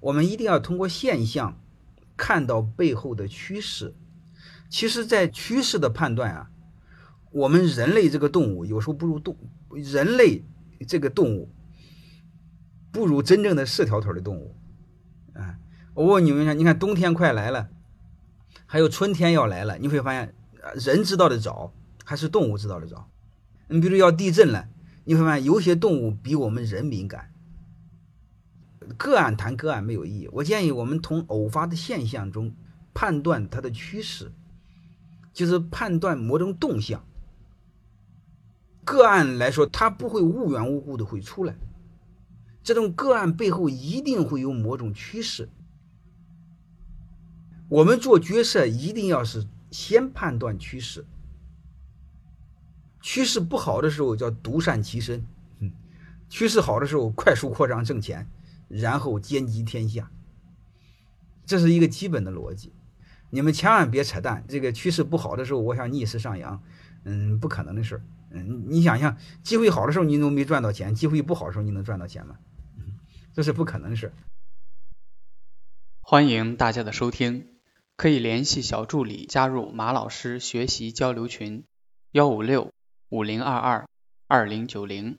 我们一定要通过现象看到背后的趋势。其实，在趋势的判断啊，我们人类这个动物有时候不如动人类这个动物不如真正的四条腿的动物。啊，我问你们一下，你看冬天快来了，还有春天要来了，你会发现，人知道的早还是动物知道的早？你比如要地震了，你会发现有些动物比我们人敏感。个案谈个案没有意义，我建议我们从偶发的现象中判断它的趋势，就是判断某种动向。个案来说，它不会无缘无故的会出来，这种个案背后一定会有某种趋势。我们做决策一定要是先判断趋势，趋势不好的时候叫独善其身，嗯，趋势好的时候快速扩张挣钱。然后兼济天下，这是一个基本的逻辑。你们千万别扯淡。这个趋势不好的时候，我想逆势上扬，嗯，不可能的事儿。嗯，你想想，机会好的时候你都没赚到钱，机会不好的时候你能赚到钱吗？这是不可能的事。欢迎大家的收听，可以联系小助理加入马老师学习交流群：幺五六五零二二二零九零。